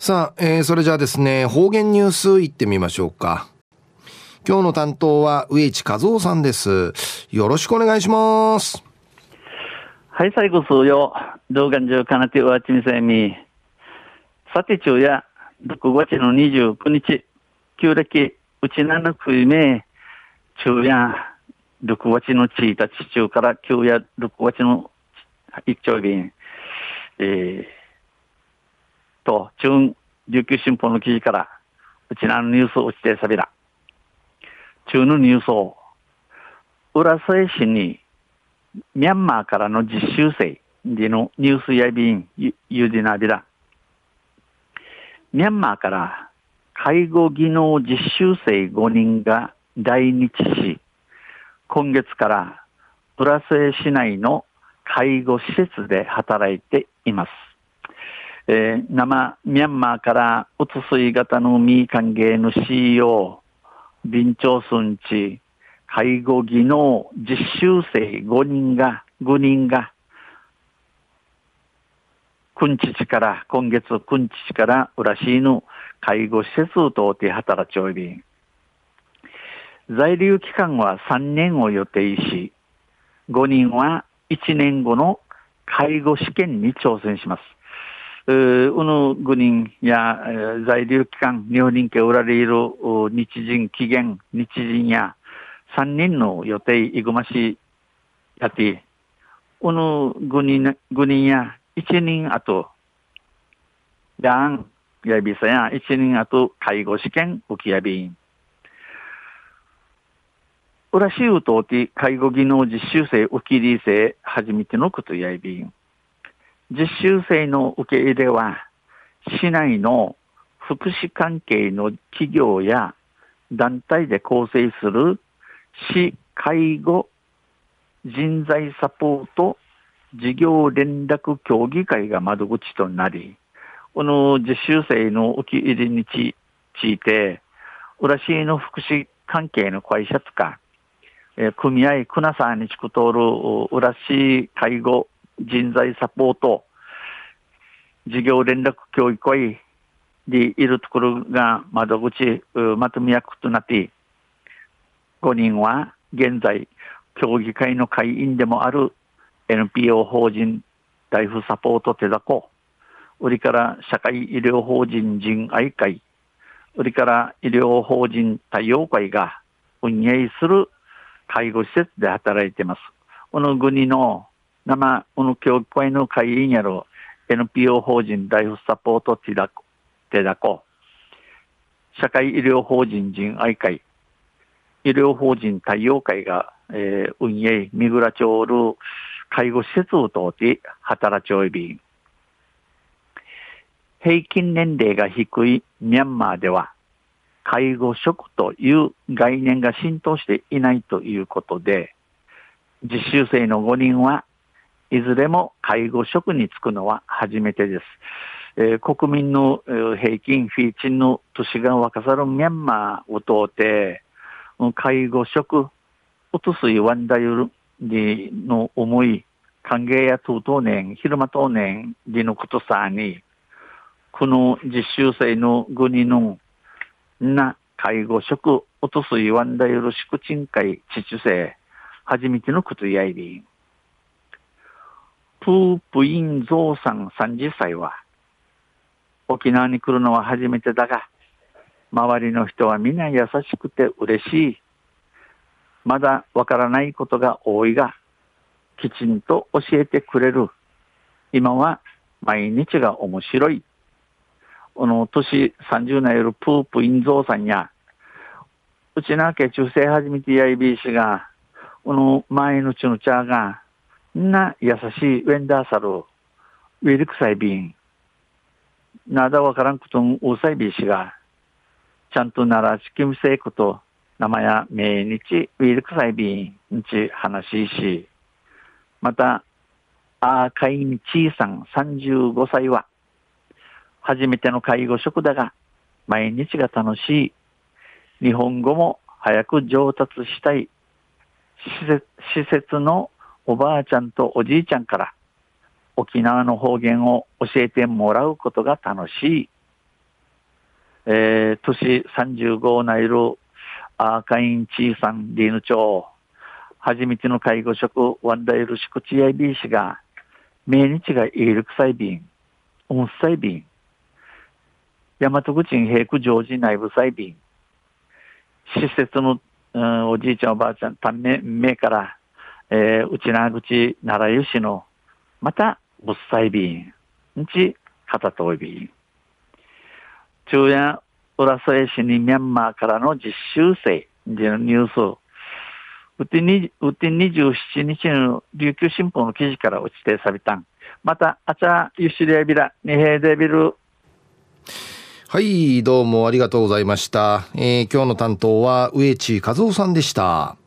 さあ、えー、それじゃあですね、方言ニュースいってみましょうか。今日の担当は植地和夫さんです。よろしくお願いします。はい、最後数よ。動画中かなてわちみせみ。さて中や、6月の29日、旧暦、うちなのくいめ、中や、6月の1日中から旧や6月の一丁便、えー、と、中、琉球新報の記事から、うちなのニュースをしてさびら。中のニュースを、浦添市にミャンマーからの実習生でのニュースやびん、ゆでなびら。ミャンマーから介護技能実習生5人が来日し、今月から浦添市内の介護施設で働いています。えー、生ミャンマーからうつ水型のみ歓迎の CEO、備長村地介護技能実習生5人が、5人が、くんちちから、今月くんちちから浦市の介護施設等で働ちおり、在留期間は3年を予定し、5人は1年後の介護試験に挑戦します。うの5人や在留期間、日本人家おられる日人期限、日人や三人の予定いぐましやて、この五人、五人や一人あと、がん、やびさや一人あと介護試験受けやびん。浦しうとうて介護技能実習生受け入れ生初めてのことやびん。実習生の受け入れは、市内の福祉関係の企業や団体で構成する市介護人材サポート事業連絡協議会が窓口となり、この実習生の受け入れについて、浦市の福祉関係の会社とか、え組合、くなさんにちくとる浦市介護人材サポート事業連絡協議会でいるところが窓口、まとめ役となって、5人は現在、協議会の会員でもある NPO 法人ライフサポート手だこ、売りから社会医療法人人愛会、売りから医療法人太陽会が運営する介護施設で働いています。この国の生、この協議会の会員やる NPO 法人ライフサポート手だこ、手だこ、社会医療法人人愛会、医療法人太陽会が、えー、運営、三倉町る介護施設を通って働ちおいび平均年齢が低いミャンマーでは、介護職という概念が浸透していないということで、実習生の5人はいずれも介護職に就くのは初めてです。えー、国民の平均フィーチンの年が若さるミャンマーを通って、介護職、おとすいワンダユルの思い、歓迎や当当年、昼間当年でのことさに、この実習生の国のな介護職、おとすいワンダユル宿賃会父生、初めてのことやいびプープインゾウさん30歳は、沖縄に来るのは初めてだが、周りの人は皆優しくて嬉しい。まだわからないことが多いが、きちんと教えてくれる。今は毎日が面白い。この年30年よるプープインゾーさんや、うちなけ中世初めてやいびいしが、この前のちの茶が、な優しいウェンダーサル、ウィルクサイビン、なだわからんことんうさいびいしが、ちゃんとならしきむせいこと、生や命日、ウィルクサイビンにち話しし、また、アーカインチーさん35歳は、初めての介護職だが、毎日が楽しい。日本語も早く上達したい。施設施設のおばあちゃんとおじいちゃんから沖縄の方言を教えてもらうことが楽しい。えー、都市35ナイル、アーカインチーさん、リーヌ町、初めての介護職、ワンダイルシクチアイビー氏が、命日がイールクサイビン、オンサイビン、大和口平区常時内部サイビン、施設の、うん、おじいちゃんおばあちゃん、ため、目から、えー、内縄口奈良湯市の、また、物際便、んち、片通便。中夜、浦添市にミャンマーからの実習生でのニュース、うてに、うて27日の琉球新報の記事から落ちてさびたん。また、あちゃ、ゆしりやびら、にへいでびる。はい、どうもありがとうございました。えー、今日の担当は、植地和夫さんでした。